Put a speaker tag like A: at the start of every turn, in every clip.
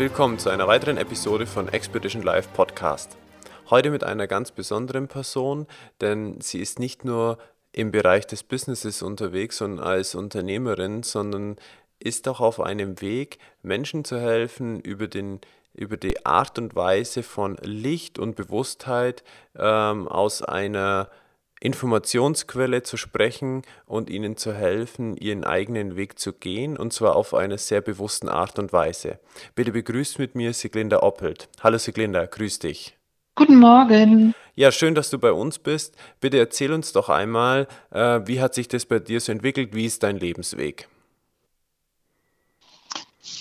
A: Willkommen zu einer weiteren Episode von Expedition Live Podcast. Heute mit einer ganz besonderen Person, denn sie ist nicht nur im Bereich des Businesses unterwegs und als Unternehmerin, sondern ist auch auf einem Weg, Menschen zu helfen, über, den, über die Art und Weise von Licht und Bewusstheit ähm, aus einer Informationsquelle zu sprechen und ihnen zu helfen, ihren eigenen Weg zu gehen, und zwar auf eine sehr bewussten Art und Weise. Bitte begrüßt mit mir Siglinda Oppelt. Hallo Siglinda, grüß dich.
B: Guten Morgen.
A: Ja, schön, dass du bei uns bist. Bitte erzähl uns doch einmal, äh, wie hat sich das bei dir so entwickelt? Wie ist dein Lebensweg?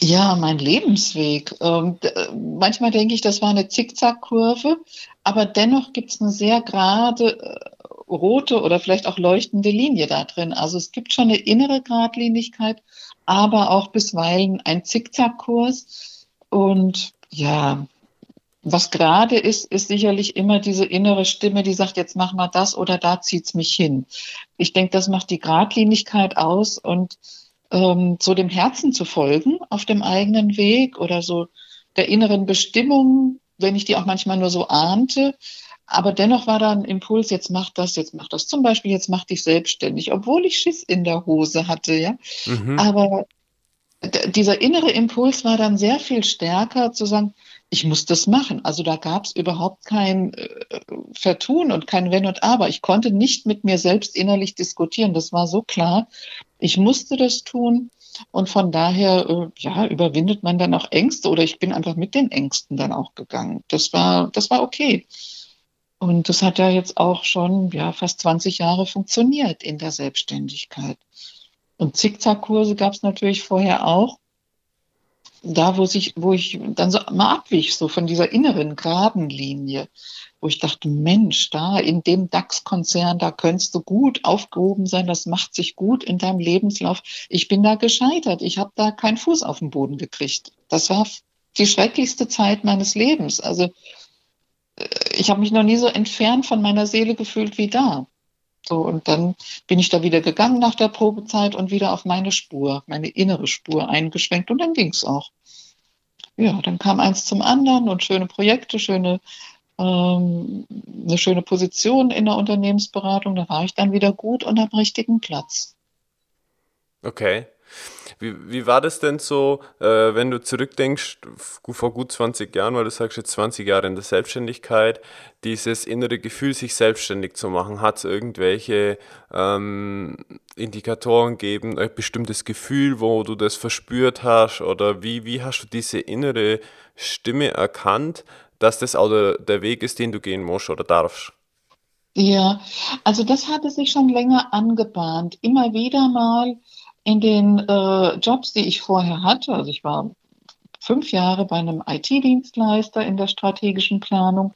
B: Ja, mein Lebensweg. Ähm, manchmal denke ich, das war eine Zickzackkurve, aber dennoch gibt es eine sehr gerade äh, rote oder vielleicht auch leuchtende Linie da drin. Also es gibt schon eine innere Gradlinigkeit, aber auch bisweilen ein Zickzackkurs. Und ja, was gerade ist, ist sicherlich immer diese innere Stimme, die sagt, jetzt mach mal das oder da zieht's mich hin. Ich denke, das macht die Gradlinigkeit aus und ähm, so dem Herzen zu folgen auf dem eigenen Weg oder so der inneren Bestimmung, wenn ich die auch manchmal nur so ahnte, aber dennoch war da ein Impuls, jetzt mach das, jetzt mach das. Zum Beispiel, jetzt mach dich selbstständig, obwohl ich Schiss in der Hose hatte, ja. Mhm. Aber dieser innere Impuls war dann sehr viel stärker zu sagen, ich muss das machen. Also da gab es überhaupt kein äh, Vertun und kein Wenn und Aber. Ich konnte nicht mit mir selbst innerlich diskutieren. Das war so klar. Ich musste das tun. Und von daher, äh, ja, überwindet man dann auch Ängste oder ich bin einfach mit den Ängsten dann auch gegangen. Das war, das war okay. Und das hat ja jetzt auch schon ja, fast 20 Jahre funktioniert in der Selbstständigkeit. Und Zickzackkurse gab es natürlich vorher auch. Da, wo, sich, wo ich dann so mal abwich, so von dieser inneren geraden Linie, wo ich dachte, Mensch, da in dem DAX-Konzern, da könntest du gut aufgehoben sein, das macht sich gut in deinem Lebenslauf. Ich bin da gescheitert, ich habe da keinen Fuß auf den Boden gekriegt. Das war die schrecklichste Zeit meines Lebens. Also ich habe mich noch nie so entfernt von meiner Seele gefühlt wie da. So, und dann bin ich da wieder gegangen nach der Probezeit und wieder auf meine Spur, meine innere Spur eingeschwenkt und dann ging es auch. Ja, dann kam eins zum anderen und schöne Projekte, schöne, ähm, eine schöne Position in der Unternehmensberatung. Da war ich dann wieder gut und am richtigen Platz.
A: Okay. Wie, wie war das denn so, äh, wenn du zurückdenkst, vor gut 20 Jahren, weil du sagst jetzt 20 Jahre in der Selbstständigkeit, dieses innere Gefühl, sich selbstständig zu machen, hat es irgendwelche ähm, Indikatoren gegeben, ein bestimmtes Gefühl, wo du das verspürt hast oder wie, wie hast du diese innere Stimme erkannt, dass das auch der, der Weg ist, den du gehen musst oder darfst?
B: Ja, also das hatte sich schon länger angebahnt. Immer wieder mal in den äh, Jobs, die ich vorher hatte, also ich war fünf Jahre bei einem IT-Dienstleister in der strategischen Planung.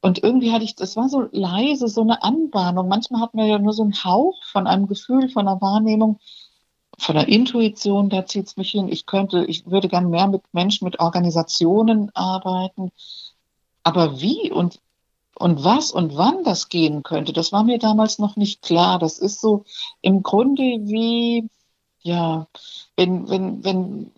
B: Und irgendwie hatte ich, das war so leise, so eine Anbahnung. Manchmal hat man ja nur so einen Hauch von einem Gefühl, von einer Wahrnehmung, von der Intuition, da zieht es mich hin. Ich könnte, ich würde gern mehr mit Menschen, mit Organisationen arbeiten. Aber wie und, und was und wann das gehen könnte, das war mir damals noch nicht klar. Das ist so im Grunde wie, ja, wenn, wenn, wenn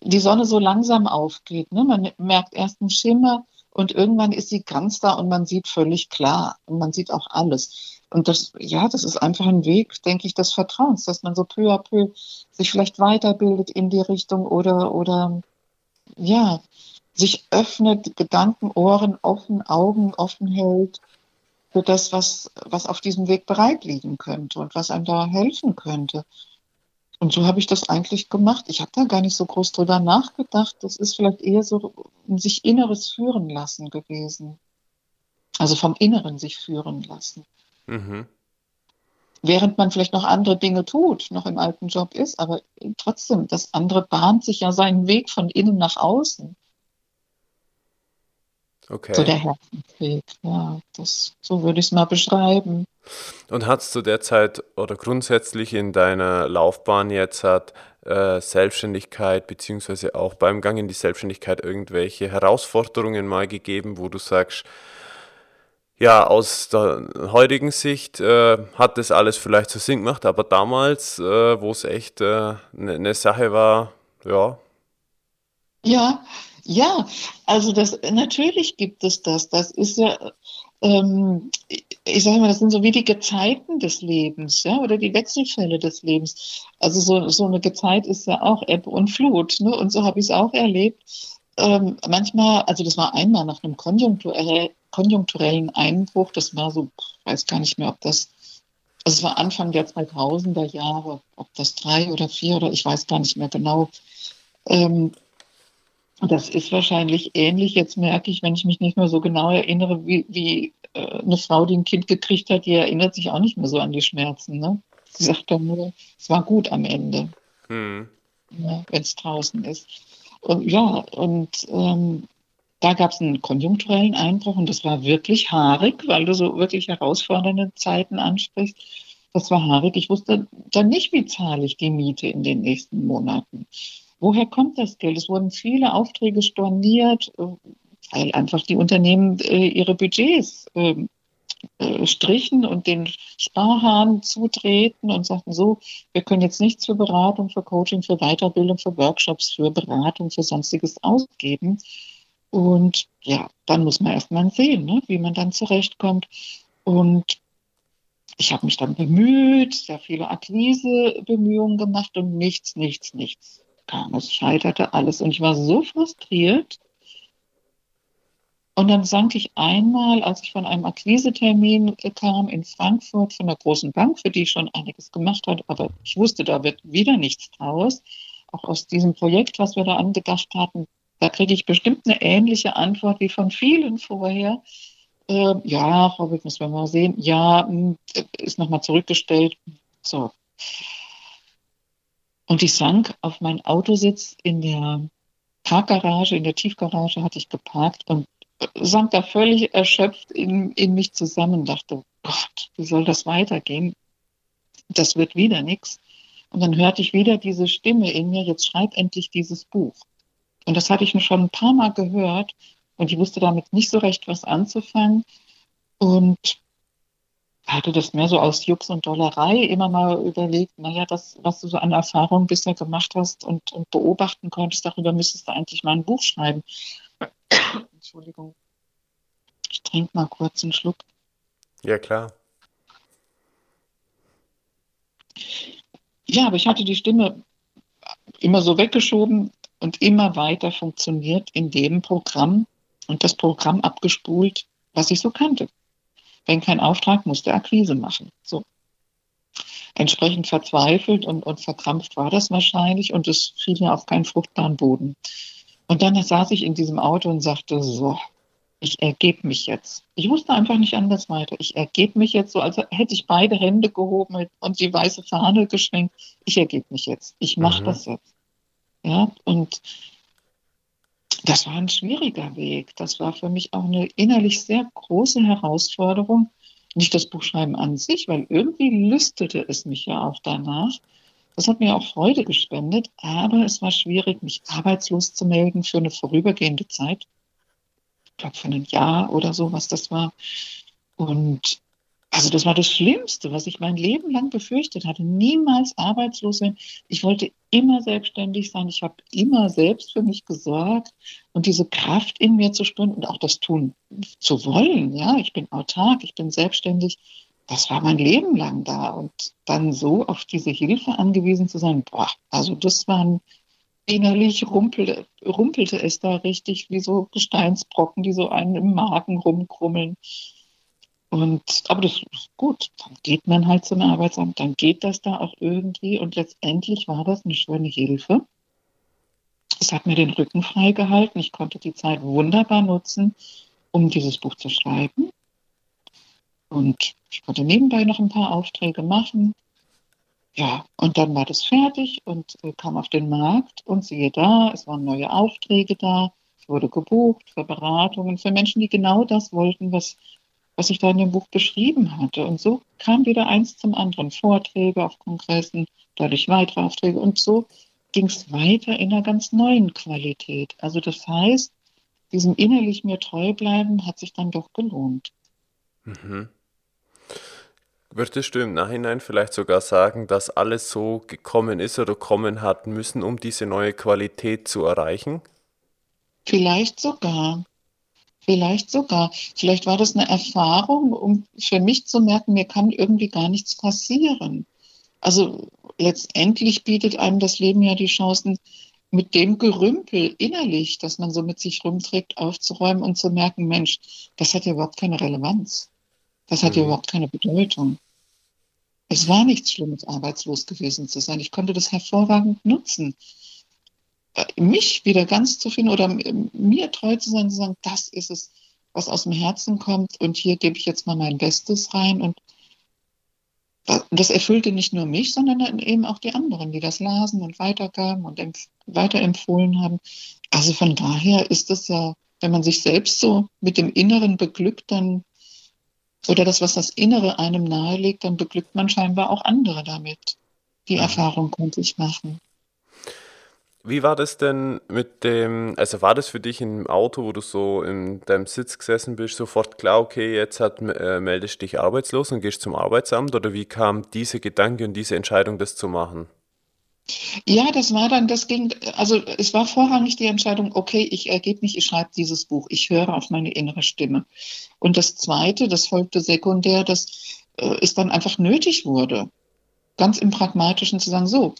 B: die Sonne so langsam aufgeht, ne? man merkt erst einen Schimmer und irgendwann ist sie ganz da und man sieht völlig klar und man sieht auch alles. Und das, ja, das ist einfach ein Weg, denke ich, des Vertrauens, dass man so peu à peu sich vielleicht weiterbildet in die Richtung oder, oder, ja, sich öffnet, Gedanken, Ohren offen, Augen offen hält für das, was, was auf diesem Weg bereit liegen könnte und was einem da helfen könnte. Und so habe ich das eigentlich gemacht. Ich habe da gar nicht so groß drüber nachgedacht. Das ist vielleicht eher so ein sich Inneres führen lassen gewesen. Also vom Inneren sich führen lassen. Mhm. Während man vielleicht noch andere Dinge tut, noch im alten Job ist, aber trotzdem, das andere bahnt sich ja seinen Weg von innen nach außen. Okay. So der Herzensweg, ja, das, so würde ich es mal beschreiben.
A: Und hast du derzeit oder grundsätzlich in deiner Laufbahn jetzt hat äh, Selbstständigkeit beziehungsweise auch beim Gang in die Selbstständigkeit irgendwelche Herausforderungen mal gegeben, wo du sagst, ja, aus der heutigen Sicht äh, hat das alles vielleicht so Sinn gemacht, aber damals, äh, wo es echt eine äh, ne Sache war, ja.
B: Ja, ja, also das natürlich gibt es das. Das ist ja, ähm, ich sage mal, das sind so wie die Gezeiten des Lebens, ja, oder die Wechselfälle des Lebens. Also so, so eine Gezeit ist ja auch Ebbe und Flut, ne? Und so habe ich es auch erlebt. Ähm, manchmal, also das war einmal nach einem konjunkturell, konjunkturellen Einbruch, das war so, ich weiß gar nicht mehr, ob das, also es war Anfang der 2000er Jahre, ob das drei oder vier oder ich weiß gar nicht mehr genau. Ähm, das ist wahrscheinlich ähnlich. Jetzt merke ich, wenn ich mich nicht mehr so genau erinnere, wie, wie äh, eine Frau, die ein Kind gekriegt hat, die erinnert sich auch nicht mehr so an die Schmerzen. Ne? Sie sagt dann nur, es war gut am Ende, hm. ja, wenn es draußen ist. Und ja, und ähm, da gab es einen konjunkturellen Einbruch und das war wirklich haarig, weil du so wirklich herausfordernde Zeiten ansprichst. Das war haarig. Ich wusste dann nicht, wie zahle ich die Miete in den nächsten Monaten. Woher kommt das Geld? Es wurden viele Aufträge storniert, äh, weil einfach die Unternehmen äh, ihre Budgets ähm, äh, strichen und den Sparhahn zutreten und sagten so, wir können jetzt nichts für Beratung, für Coaching, für Weiterbildung, für Workshops, für Beratung, für sonstiges ausgeben. Und ja, dann muss man erstmal sehen, ne, wie man dann zurechtkommt. Und ich habe mich dann bemüht, sehr viele Akquisebemühungen gemacht und nichts, nichts, nichts kam. Es scheiterte alles und ich war so frustriert. Und dann sank ich einmal, als ich von einem Akquisetermin kam in Frankfurt von einer großen Bank, für die ich schon einiges gemacht hatte, aber ich wusste, da wird wieder nichts draus. Auch aus diesem Projekt, was wir da angedacht hatten, da kriege ich bestimmt eine ähnliche Antwort wie von vielen vorher. Äh, ja, Frau Wick, müssen wir mal sehen. Ja, hm, ist nochmal zurückgestellt. So. Und ich sank auf meinen Autositz in der Parkgarage, in der Tiefgarage hatte ich geparkt und sank da völlig erschöpft in, in mich zusammen, dachte, Gott, wie soll das weitergehen? Das wird wieder nichts. Und dann hörte ich wieder diese Stimme in mir, jetzt schreib endlich dieses Buch. Und das hatte ich schon ein paar Mal gehört und ich wusste damit nicht so recht, was anzufangen. Und hatte das mehr so aus Jux und Dollerei immer mal überlegt, naja, das, was du so an Erfahrungen bisher gemacht hast und, und beobachten konntest, darüber müsstest du eigentlich mal ein Buch schreiben. Entschuldigung. Ich trinke mal kurz einen Schluck.
A: Ja, klar.
B: Ja, aber ich hatte die Stimme immer so weggeschoben und immer weiter funktioniert in dem Programm und das Programm abgespult, was ich so kannte. Wenn kein Auftrag, musste Akquise machen. So. Entsprechend verzweifelt und, und verkrampft war das wahrscheinlich und es fiel mir auf keinen fruchtbaren Boden. Und dann saß ich in diesem Auto und sagte, so, ich ergebe mich jetzt. Ich wusste einfach nicht anders weiter. Ich ergebe mich jetzt so, als hätte ich beide Hände gehoben und die weiße Fahne geschwenkt. Ich ergebe mich jetzt. Ich mache mhm. das jetzt. Ja, und das war ein schwieriger Weg. Das war für mich auch eine innerlich sehr große Herausforderung. Nicht das Buchschreiben an sich, weil irgendwie lüstete es mich ja auch danach. Das hat mir auch Freude gespendet, aber es war schwierig, mich arbeitslos zu melden für eine vorübergehende Zeit. Ich glaube, für ein Jahr oder so, was das war. Und also das war das Schlimmste, was ich mein Leben lang befürchtet hatte. Niemals arbeitslos sein. Ich wollte immer selbstständig sein. Ich habe immer selbst für mich gesorgt und diese Kraft in mir zu spüren und auch das tun zu wollen. Ja, ich bin autark, ich bin selbstständig. Das war mein Leben lang da und dann so auf diese Hilfe angewiesen zu sein. Boah, also das waren innerlich rumpelte, rumpelte es da richtig wie so Gesteinsbrocken, die so einen im Magen rumkrummeln. Und, aber das ist gut. Dann geht man halt zum Arbeitsamt, dann geht das da auch irgendwie. Und letztendlich war das eine schöne Hilfe. Es hat mir den Rücken frei gehalten. Ich konnte die Zeit wunderbar nutzen, um dieses Buch zu schreiben. Und ich konnte nebenbei noch ein paar Aufträge machen. Ja, und dann war das fertig und äh, kam auf den Markt und siehe da, es waren neue Aufträge da. Ich wurde gebucht für Beratungen, für Menschen, die genau das wollten, was, was ich da in dem Buch beschrieben hatte. Und so kam wieder eins zum anderen. Vorträge auf Kongressen, dadurch weitere Aufträge. Und so ging es weiter in einer ganz neuen Qualität. Also das heißt, diesem innerlich mir treu bleiben hat sich dann doch gelohnt.
A: Mhm. Würdest du im Nachhinein vielleicht sogar sagen, dass alles so gekommen ist oder kommen hat müssen, um diese neue Qualität zu erreichen?
B: Vielleicht sogar. Vielleicht sogar. Vielleicht war das eine Erfahrung, um für mich zu merken, mir kann irgendwie gar nichts passieren. Also letztendlich bietet einem das Leben ja die Chancen, mit dem Gerümpel innerlich, das man so mit sich rumträgt, aufzuräumen und zu merken, Mensch, das hat ja überhaupt keine Relevanz. Das hat mhm. ja überhaupt keine Bedeutung. Es war nichts Schlimmes, arbeitslos gewesen zu sein. Ich konnte das hervorragend nutzen. Mich wieder ganz zu finden oder mir treu zu sein, zu sagen, das ist es, was aus dem Herzen kommt und hier gebe ich jetzt mal mein Bestes rein und das erfüllte nicht nur mich, sondern eben auch die anderen, die das lasen und weitergaben und weiterempfohlen haben. Also von daher ist es ja, wenn man sich selbst so mit dem Inneren beglückt, dann oder das, was das Innere einem nahelegt, dann beglückt man scheinbar auch andere damit. Die. Erfahrung konnte ich machen.
A: Wie war das denn mit dem, also war das für dich im Auto, wo du so in deinem Sitz gesessen bist, sofort klar, okay, jetzt hat, äh, meldest dich arbeitslos und gehst zum Arbeitsamt oder wie kam diese Gedanke und diese Entscheidung, das zu machen?
B: Ja, das war dann, das ging, also es war vorrangig die Entscheidung, okay, ich ergebe mich, ich schreibe dieses Buch, ich höre auf meine innere Stimme. Und das Zweite, das folgte sekundär, dass äh, es dann einfach nötig wurde, ganz im Pragmatischen zu sagen, so,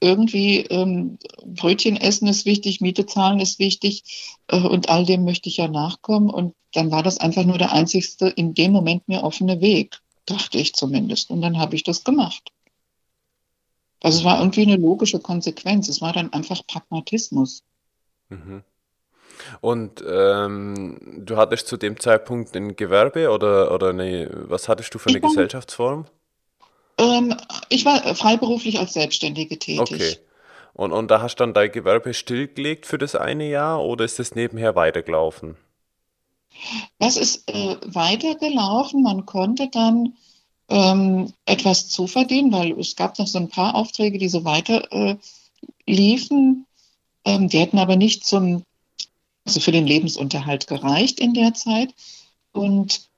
B: irgendwie ähm, Brötchen essen ist wichtig, Miete zahlen ist wichtig äh, und all dem möchte ich ja nachkommen. Und dann war das einfach nur der einzigste in dem Moment mir offene Weg, dachte ich zumindest. Und dann habe ich das gemacht. Also es war irgendwie eine logische Konsequenz. Es war dann einfach Pragmatismus.
A: Mhm. Und ähm, du hattest zu dem Zeitpunkt ein Gewerbe oder, oder nee, was hattest du für eine war, Gesellschaftsform?
B: Ähm, ich war freiberuflich als Selbstständige tätig. Okay.
A: Und, und da hast du dann dein Gewerbe stillgelegt für das eine Jahr oder ist das nebenher weitergelaufen?
B: Das ist äh, weitergelaufen. Man konnte dann ähm, etwas zu verdienen, weil es gab noch so ein paar Aufträge, die so weiter äh, liefen. Ähm, die hätten aber nicht zum, also für den Lebensunterhalt gereicht in der Zeit. Und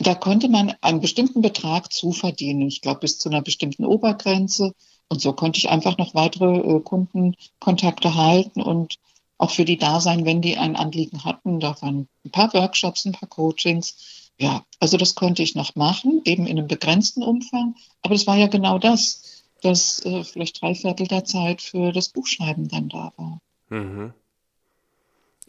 B: da konnte man einen bestimmten Betrag zuverdienen. Ich glaube, bis zu einer bestimmten Obergrenze. Und so konnte ich einfach noch weitere äh, Kundenkontakte halten und auch für die da sein, wenn die ein Anliegen hatten. Da waren ein paar Workshops, ein paar Coachings ja, also das konnte ich noch machen, eben in einem begrenzten Umfang. Aber es war ja genau das, dass äh, vielleicht drei Viertel der Zeit für das Buchschreiben dann da war. Mhm.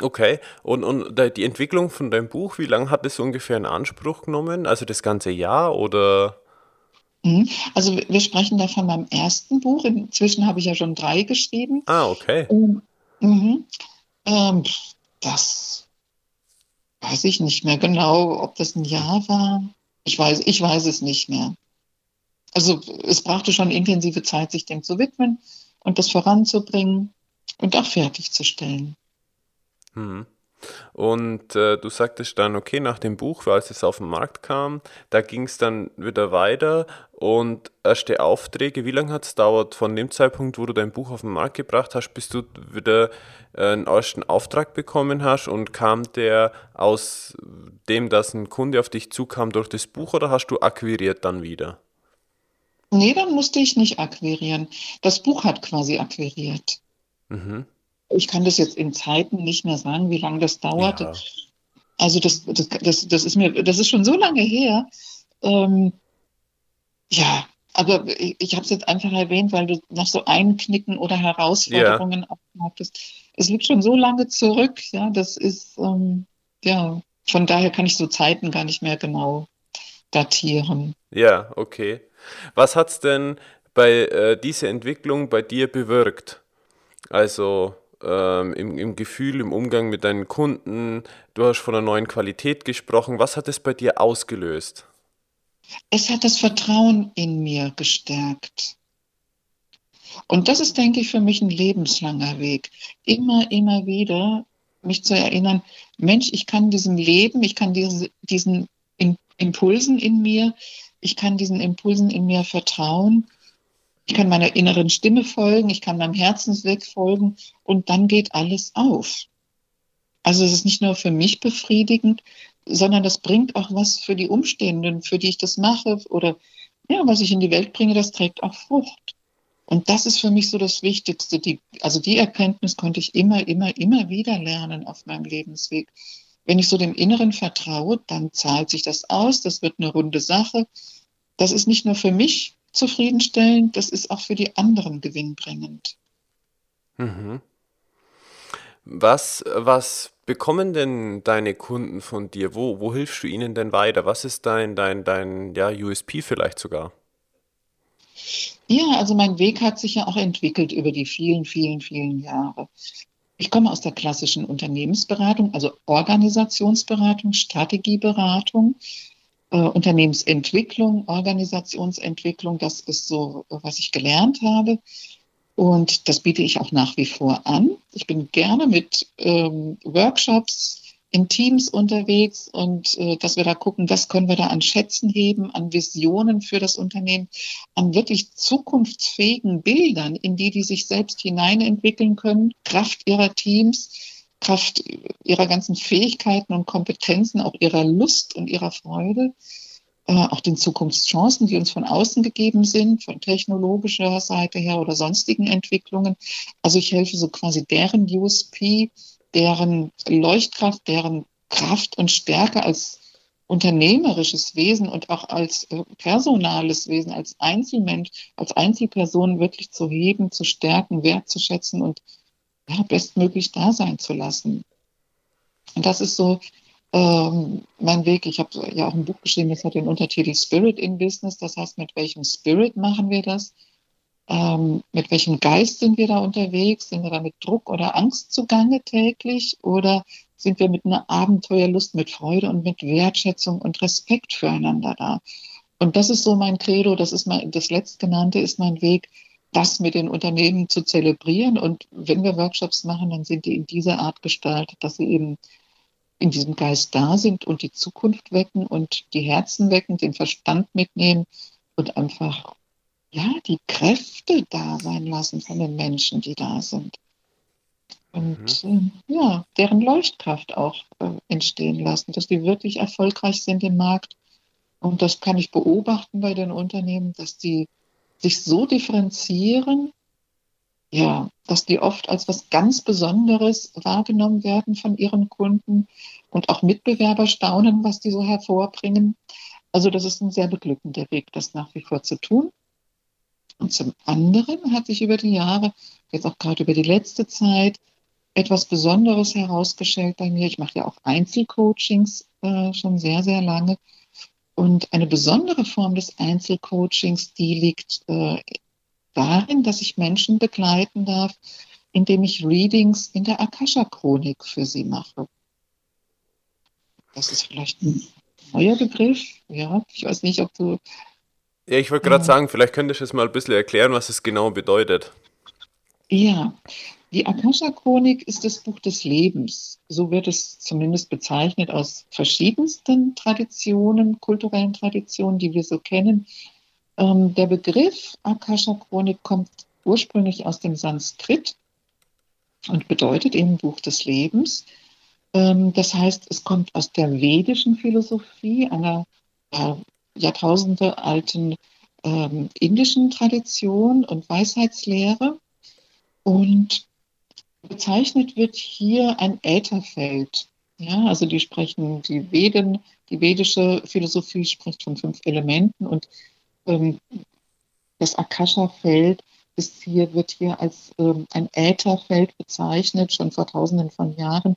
A: Okay, und, und die Entwicklung von deinem Buch, wie lange hat es ungefähr in Anspruch genommen? Also das ganze Jahr oder?
B: Mhm. Also wir sprechen da von meinem ersten Buch. Inzwischen habe ich ja schon drei geschrieben.
A: Ah, okay.
B: Mhm. Ähm, das weiß ich nicht mehr genau, ob das ein Jahr war. Ich weiß, ich weiß es nicht mehr. Also es brauchte schon intensive Zeit, sich dem zu widmen und das voranzubringen und auch fertigzustellen.
A: Hm. Und äh, du sagtest dann, okay, nach dem Buch, als es auf den Markt kam, da ging es dann wieder weiter und erste Aufträge, wie lange hat es dauert von dem Zeitpunkt, wo du dein Buch auf den Markt gebracht hast, bis du wieder äh, einen ersten Auftrag bekommen hast und kam der aus dem, dass ein Kunde auf dich zukam durch das Buch oder hast du akquiriert dann wieder?
B: Nee, dann musste ich nicht akquirieren. Das Buch hat quasi akquiriert. Mhm. Ich kann das jetzt in Zeiten nicht mehr sagen, wie lange das dauerte. Ja. Also das, das, das, das, ist mir, das ist schon so lange her. Ähm, ja, aber ich, ich habe es jetzt einfach erwähnt, weil du nach so Einknicken oder Herausforderungen ja. hattest. Es liegt schon so lange zurück, ja, das ist, ähm, ja, von daher kann ich so Zeiten gar nicht mehr genau datieren.
A: Ja, okay. Was hat es denn bei äh, dieser Entwicklung bei dir bewirkt? Also ähm, im, im Gefühl, im Umgang mit deinen Kunden, du hast von einer neuen Qualität gesprochen. Was hat es bei dir ausgelöst?
B: Es hat das Vertrauen in mir gestärkt. Und das ist, denke ich, für mich ein lebenslanger Weg. Immer, immer wieder mich zu erinnern, Mensch, ich kann diesem Leben, ich kann diese, diesen Impulsen in mir, ich kann diesen Impulsen in mir vertrauen, ich kann meiner inneren Stimme folgen, ich kann meinem Herzensweg folgen und dann geht alles auf. Also es ist nicht nur für mich befriedigend, sondern das bringt auch was für die Umstehenden, für die ich das mache oder ja, was ich in die Welt bringe, das trägt auch Frucht. Und das ist für mich so das Wichtigste. Die, also die Erkenntnis konnte ich immer, immer, immer wieder lernen auf meinem Lebensweg. Wenn ich so dem Inneren vertraue, dann zahlt sich das aus, das wird eine runde Sache. Das ist nicht nur für mich zufriedenstellend, das ist auch für die anderen gewinnbringend.
A: Mhm. Was, was bekommen denn deine Kunden von dir? Wo, wo hilfst du ihnen denn weiter? Was ist dein, dein, dein ja, USP vielleicht sogar?
B: Ja, also mein Weg hat sich ja auch entwickelt über die vielen, vielen, vielen Jahre. Ich komme aus der klassischen Unternehmensberatung, also Organisationsberatung, Strategieberatung, äh, Unternehmensentwicklung, Organisationsentwicklung. Das ist so, was ich gelernt habe. Und das biete ich auch nach wie vor an. Ich bin gerne mit ähm, Workshops in Teams unterwegs und äh, dass wir da gucken, was können wir da an Schätzen heben, an Visionen für das Unternehmen, an wirklich zukunftsfähigen Bildern, in die die sich selbst hineinentwickeln können, Kraft ihrer Teams, Kraft ihrer ganzen Fähigkeiten und Kompetenzen, auch ihrer Lust und ihrer Freude, äh, auch den Zukunftschancen, die uns von außen gegeben sind, von technologischer Seite her oder sonstigen Entwicklungen. Also ich helfe so quasi deren USP, deren Leuchtkraft, deren Kraft und Stärke als unternehmerisches Wesen und auch als äh, personales Wesen, als Einzelmensch, als Einzelperson wirklich zu heben, zu stärken, wertzuschätzen und ja, bestmöglich da sein zu lassen. Und das ist so ähm, mein Weg. Ich habe ja auch ein Buch geschrieben, das hat den Untertitel Spirit in Business. Das heißt, mit welchem Spirit machen wir das? ähm, mit welchem Geist sind wir da unterwegs? Sind wir da mit Druck oder Angst zugange täglich? Oder sind wir mit einer Abenteuerlust, mit Freude und mit Wertschätzung und Respekt füreinander da? Und das ist so mein Credo, das ist mein, das letztgenannte ist mein Weg, das mit den Unternehmen zu zelebrieren. Und wenn wir Workshops machen, dann sind die in dieser Art gestaltet, dass sie eben in diesem Geist da sind und die Zukunft wecken und die Herzen wecken, den Verstand mitnehmen und einfach ja, die Kräfte da sein lassen von den Menschen, die da sind. Und mhm. äh, ja, deren Leuchtkraft auch äh, entstehen lassen, dass die wirklich erfolgreich sind im Markt. Und das kann ich beobachten bei den Unternehmen, dass die sich so differenzieren, ja, dass die oft als was ganz Besonderes wahrgenommen werden von ihren Kunden und auch Mitbewerber staunen, was die so hervorbringen. Also das ist ein sehr beglückender Weg, das nach wie vor zu tun. Und zum anderen hat sich über die Jahre, jetzt auch gerade über die letzte Zeit, etwas Besonderes herausgestellt bei mir. Ich mache ja auch Einzelcoachings äh, schon sehr, sehr lange. Und eine besondere Form des Einzelcoachings, die liegt äh, darin, dass ich Menschen begleiten darf, indem ich Readings in der Akasha-Chronik für sie mache. Das ist vielleicht ein neuer Begriff. Ja, ich weiß nicht, ob du
A: ja, ich wollte gerade sagen, vielleicht könntest du es mal ein bisschen erklären, was es genau bedeutet.
B: Ja, die Akasha-Chronik ist das Buch des Lebens. So wird es zumindest bezeichnet aus verschiedensten Traditionen, kulturellen Traditionen, die wir so kennen. Ähm, der Begriff Akasha-Chronik kommt ursprünglich aus dem Sanskrit und bedeutet eben Buch des Lebens. Ähm, das heißt, es kommt aus der vedischen Philosophie, einer äh, Jahrtausende alten ähm, indischen Tradition und Weisheitslehre. Und bezeichnet wird hier ein Ätherfeld. Ja, also die sprechen die Veden, die vedische Philosophie spricht von fünf Elementen und ähm, das Akasha-Feld ist hier, wird hier als ähm, ein Ätherfeld bezeichnet, schon vor tausenden von Jahren.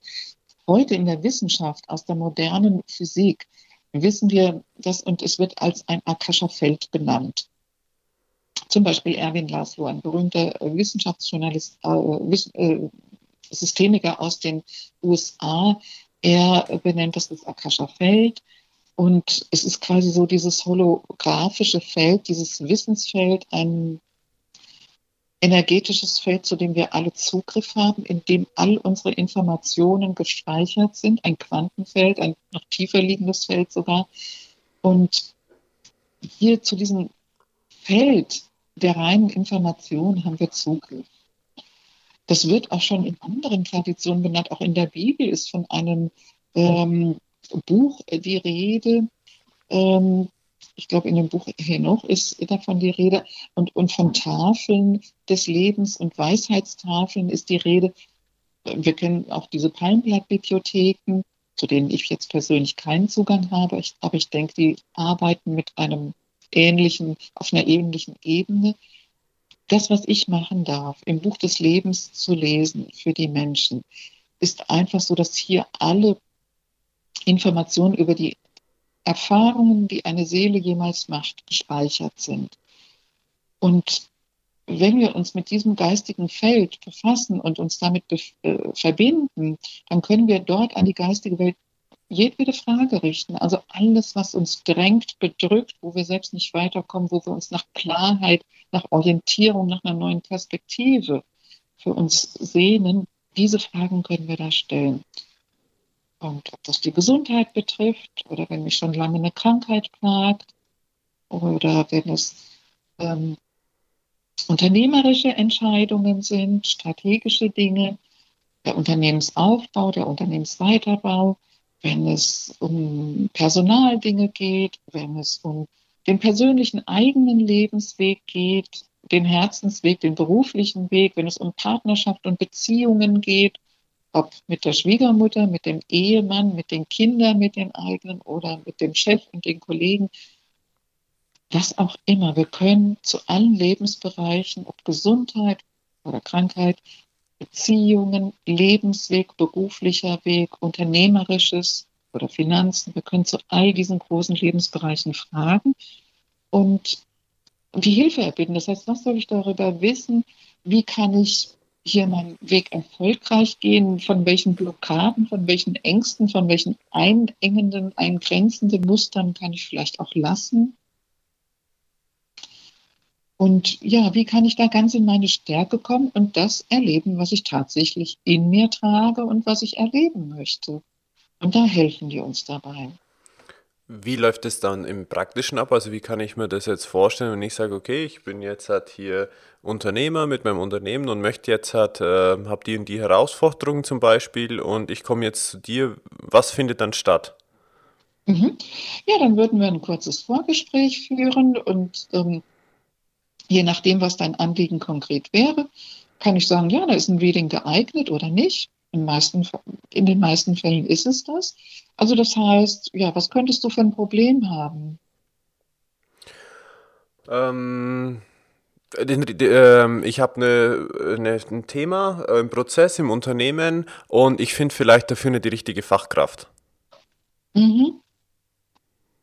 B: Heute in der Wissenschaft, aus der modernen Physik, wissen wir das und es wird als ein Akasha-Feld benannt. Zum Beispiel Erwin Laszlo, ein berühmter äh, Wissenschaftsjournalist, äh, äh, Systemiker aus den USA. Er benennt das das Akasha-Feld. Und es ist quasi so dieses holographische Feld, dieses Wissensfeld, ein energetisches Feld, zu dem wir alle Zugriff haben, in dem all unsere Informationen gespeichert sind, ein Quantenfeld, ein noch tiefer liegendes Feld sogar. Und hier zu diesem Feld der reinen Information haben wir Zugriff. Das wird auch schon in anderen Traditionen benannt. Auch in der Bibel ist von einem ähm, Buch die Rede. Ähm, ich glaube, in dem Buch Henoch ist davon die Rede. Und, und von Tafeln des Lebens und Weisheitstafeln ist die Rede. Wir kennen auch diese Palmblattbibliotheken, zu denen ich jetzt persönlich keinen Zugang habe. Ich, aber ich denke, die arbeiten mit einem ähnlichen, auf einer ähnlichen Ebene das, was ich machen darf, im Buch des Lebens zu lesen für die Menschen, ist einfach so, dass hier alle Informationen über die Erfahrungen, die eine Seele jemals macht, gespeichert sind. Und wenn wir uns mit diesem geistigen Feld befassen und uns damit äh, verbinden, dann können wir dort an die geistige Welt jedwede Frage richten. Also alles, was uns drängt, bedrückt, wo wir selbst nicht weiterkommen, wo wir uns nach Klarheit, nach Orientierung, nach einer neuen Perspektive für uns sehnen, diese Fragen können wir da stellen. Und ob das die Gesundheit betrifft oder wenn mich schon lange eine Krankheit plagt oder wenn es ähm, unternehmerische Entscheidungen sind, strategische Dinge, der Unternehmensaufbau, der Unternehmensweiterbau, wenn es um Personaldinge geht, wenn es um den persönlichen eigenen Lebensweg geht, den Herzensweg, den beruflichen Weg, wenn es um Partnerschaft und Beziehungen geht, ob mit der Schwiegermutter, mit dem Ehemann, mit den Kindern, mit den eigenen oder mit dem Chef und den Kollegen, was auch immer. Wir können zu allen Lebensbereichen, ob Gesundheit oder Krankheit, Beziehungen, Lebensweg, beruflicher Weg, unternehmerisches oder Finanzen. Wir können zu all diesen großen Lebensbereichen fragen und die Hilfe erbitten. Das heißt, was soll ich darüber wissen? Wie kann ich hier meinen Weg erfolgreich gehen? Von welchen Blockaden, von welchen Ängsten, von welchen einengenden, eingrenzenden Mustern kann ich vielleicht auch lassen? Und ja, wie kann ich da ganz in meine Stärke kommen und das erleben, was ich tatsächlich in mir trage und was ich erleben möchte? Und da helfen die uns dabei.
A: Wie läuft es dann im Praktischen ab? Also wie kann ich mir das jetzt vorstellen, wenn ich sage, okay, ich bin jetzt halt hier Unternehmer mit meinem Unternehmen und möchte jetzt halt, äh, habe die und die Herausforderungen zum Beispiel und ich komme jetzt zu dir, was findet dann statt?
B: Mhm. Ja, dann würden wir ein kurzes Vorgespräch führen und ähm, Je nachdem, was dein Anliegen konkret wäre, kann ich sagen, ja, da ist ein Reading geeignet oder nicht. In, meisten, in den meisten Fällen ist es das. Also das heißt, ja, was könntest du für ein Problem haben?
A: Ähm, ähm ich habe eine, eine, ein Thema, äh, ein Prozess im Unternehmen und ich finde vielleicht dafür nicht die richtige Fachkraft. Mhm.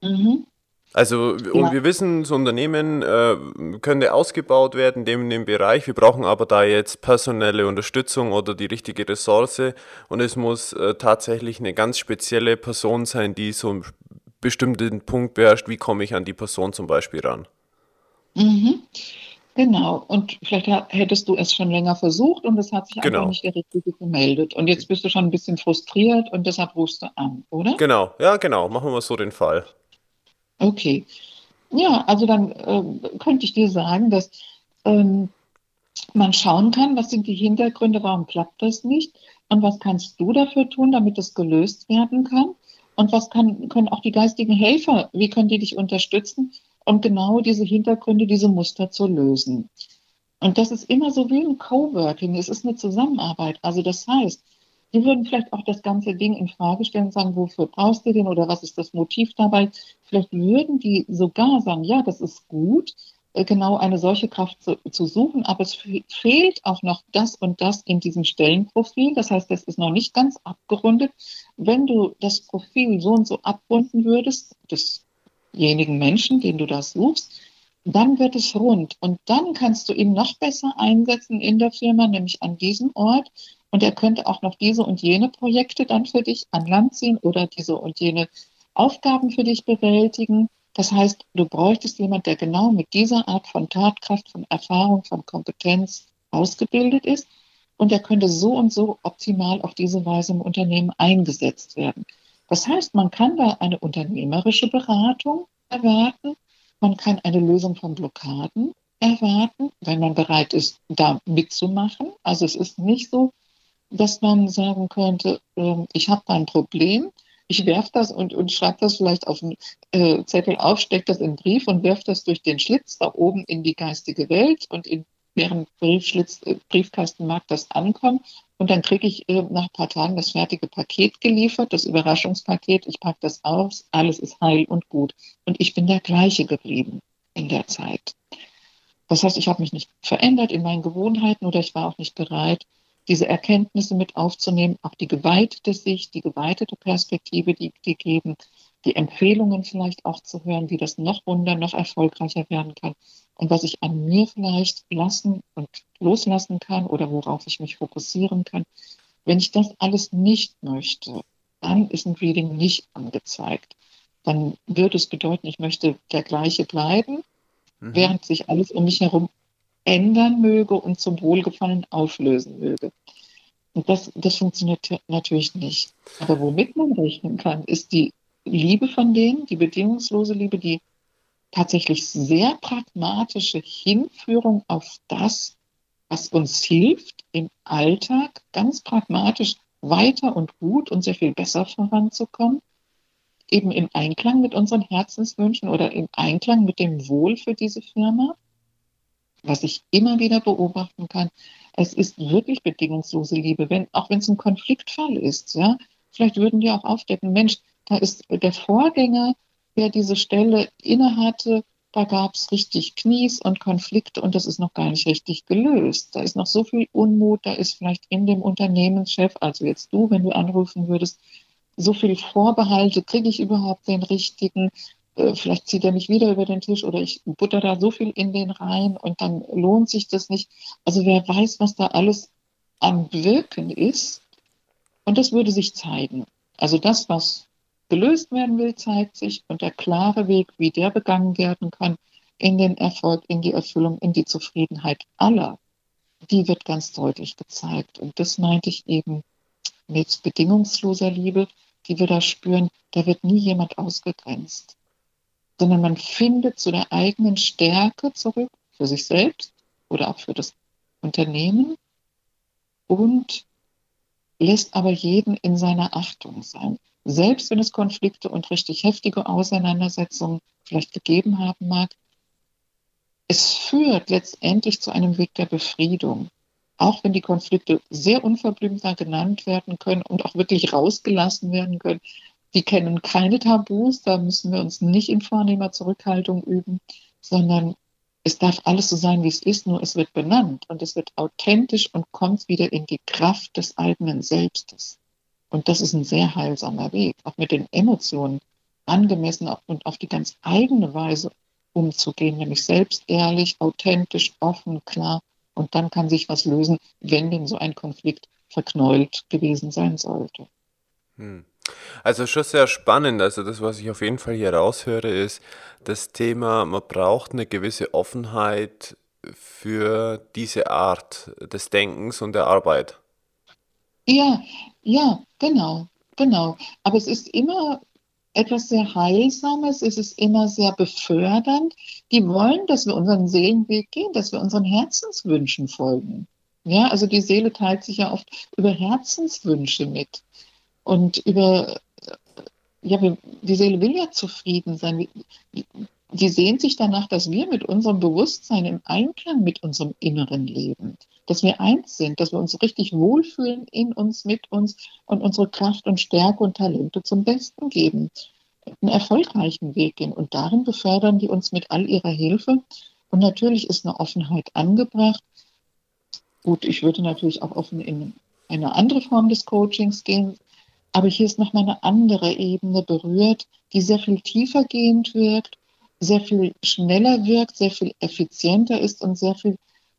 A: Mhm. Also, und ja. wir wissen, so Unternehmen äh, könnte ausgebaut werden, dem in dem Bereich. Wir brauchen aber da jetzt personelle Unterstützung oder die richtige Ressource. Und es muss äh, tatsächlich eine ganz spezielle Person sein, die so einen bestimmten Punkt beherrscht. Wie komme ich an die Person zum Beispiel ran?
B: Mhm. Genau. Und vielleicht hättest du es schon länger versucht und es hat sich genau. einfach nicht der Richtige gemeldet. Und jetzt bist du schon ein bisschen frustriert und deshalb rufst du an, oder?
A: Genau. Ja, genau. Machen wir so den Fall.
B: Okay. Ja, also dann äh, könnte ich dir sagen, dass ähm, man schauen kann, was sind die Hintergründe, warum klappt das nicht und was kannst du dafür tun, damit es gelöst werden kann und was kann, können auch die geistigen Helfer, wie können die dich unterstützen, um genau diese Hintergründe, diese Muster zu lösen. Und das ist immer so wie ein Coworking, es ist eine Zusammenarbeit. Also das heißt, die würden vielleicht auch das ganze Ding in Frage stellen und sagen, wofür brauchst du den oder was ist das Motiv dabei? Vielleicht würden die sogar sagen, ja, das ist gut, äh, genau eine solche Kraft zu, zu, suchen, aber es fehlt auch noch das und das in diesem Stellenprofil. Das heißt, das ist noch nicht ganz abgerundet. Wenn du das Profil so und so abrunden würdest, desjenigen Menschen, den du da suchst, dann wird es rund und dann kannst du ihn noch besser einsetzen in der Firma, nämlich an diesem Ort, und er könnte auch noch diese und jene Projekte dann für dich an Land ziehen oder diese und jene Aufgaben für dich bewältigen. Das heißt, du bräuchtest jemand, der genau mit dieser Art von Tatkraft, von Erfahrung, von Kompetenz ausgebildet ist und er könnte so und so optimal auf diese Weise im Unternehmen eingesetzt werden. Das heißt, man kann da eine unternehmerische Beratung erwarten, man kann eine Lösung von Blockaden erwarten, wenn man bereit ist, da mitzumachen. Also es ist nicht so, dass man sagen könnte, äh, ich habe da ein Problem, ich werfe das und, und schreibe das vielleicht auf einen äh, Zettel auf, stecke das in einen Brief und werfe das durch den Schlitz da oben in die geistige Welt und in deren Briefschlitz, äh, Briefkasten mag das ankommen. Und dann kriege ich äh, nach ein paar Tagen das fertige Paket geliefert, das Überraschungspaket. Ich packe das aus, alles ist heil und gut. Und ich bin der gleiche geblieben in der Zeit. Das heißt, ich habe mich nicht verändert in meinen Gewohnheiten oder ich war auch nicht bereit, diese Erkenntnisse mit aufzunehmen, auch die geweitete Sicht, die geweitete Perspektive, die die geben, die Empfehlungen vielleicht auch zu hören, wie das noch wunder, noch erfolgreicher werden kann und was ich an mir vielleicht lassen und loslassen kann oder worauf ich mich fokussieren kann. Wenn ich das alles nicht möchte, dann ist ein Reading nicht angezeigt. Dann würde es bedeuten, ich möchte der gleiche bleiben, mhm. während sich alles um mich herum ändern möge und zum Wohlgefallen auflösen möge. Und das, das funktioniert natürlich nicht. Aber womit man rechnen kann, ist die Liebe von denen, die bedingungslose Liebe, die tatsächlich sehr pragmatische Hinführung auf das, was uns hilft, im Alltag ganz pragmatisch weiter und gut und sehr viel besser voranzukommen, eben im Einklang mit unseren Herzenswünschen oder im Einklang mit dem Wohl für diese Firma was ich immer wieder beobachten kann, es ist wirklich bedingungslose Liebe, wenn, auch wenn es ein Konfliktfall ist. Ja? Vielleicht würden die auch aufdecken, Mensch, da ist der Vorgänger, der diese Stelle innehatte, da gab es richtig Knies und Konflikte und das ist noch gar nicht richtig gelöst. Da ist noch so viel Unmut, da ist vielleicht in dem Unternehmenschef, also jetzt du, wenn du anrufen würdest, so viel Vorbehalte, kriege ich überhaupt den richtigen, äh, vielleicht zieht er mich wieder über den Tisch oder ich butter da so viel in den rein und dann lohnt sich das nicht. Also wer weiß, was da alles am Wirken ist. Und das würde sich zeigen. Also das, was gelöst werden will, zeigt sich und der klare Weg, wie der begangen werden kann, in den Erfolg, in die Erfüllung, in die Zufriedenheit aller, die wird ganz deutlich gezeigt. Und das meinte ich eben mit bedingungsloser Liebe, die wir da spüren, da wird nie jemand ausgegrenzt sondern man findet zu der eigenen Stärke zurück für sich selbst oder auch für das Unternehmen und lässt aber jeden in seiner Achtung sein. Selbst wenn es Konflikte und richtig heftige Auseinandersetzungen vielleicht gegeben haben mag, es führt letztendlich zu einem Weg der Befriedung. Auch wenn die Konflikte sehr unverblümt genannt werden können und auch wirklich rausgelassen werden können, die kennen keine Tabus, da müssen wir uns nicht in vornehmer Zurückhaltung üben, sondern es darf alles so sein, wie es ist, nur es wird benannt und es wird authentisch und kommt wieder in die Kraft des eigenen Selbstes. Und das ist ein sehr heilsamer Weg, auch mit den Emotionen angemessen und auf die ganz eigene Weise umzugehen, nämlich selbst ehrlich, authentisch, offen, klar. Und dann kann sich was lösen, wenn denn so ein Konflikt verknäult gewesen sein sollte.
A: Hm. Also schon sehr spannend. Also das, was ich auf jeden Fall hier raushöre, ist das Thema, man braucht eine gewisse Offenheit für diese Art des Denkens und der Arbeit.
B: Ja, ja, genau, genau. Aber es ist immer etwas sehr Heilsames, es ist immer sehr befördernd. Die wollen, dass wir unseren Seelenweg gehen, dass wir unseren Herzenswünschen folgen. Ja, also die Seele teilt sich ja oft über Herzenswünsche mit. Und über, ja, die Seele will ja zufrieden sein. Die sehnt sich danach, dass wir mit unserem Bewusstsein im Einklang mit unserem inneren leben, dass wir eins sind, dass wir uns richtig wohlfühlen in uns, mit uns und unsere Kraft und Stärke und Talente zum Besten geben, einen erfolgreichen Weg gehen. Und darin befördern die uns mit all ihrer Hilfe. Und natürlich ist eine Offenheit angebracht. Gut, ich würde natürlich auch offen in eine andere Form des Coachings gehen, aber hier ist nochmal eine andere Ebene berührt, die sehr viel tiefer gehend wirkt, sehr viel schneller wirkt, sehr viel effizienter ist und sehr viel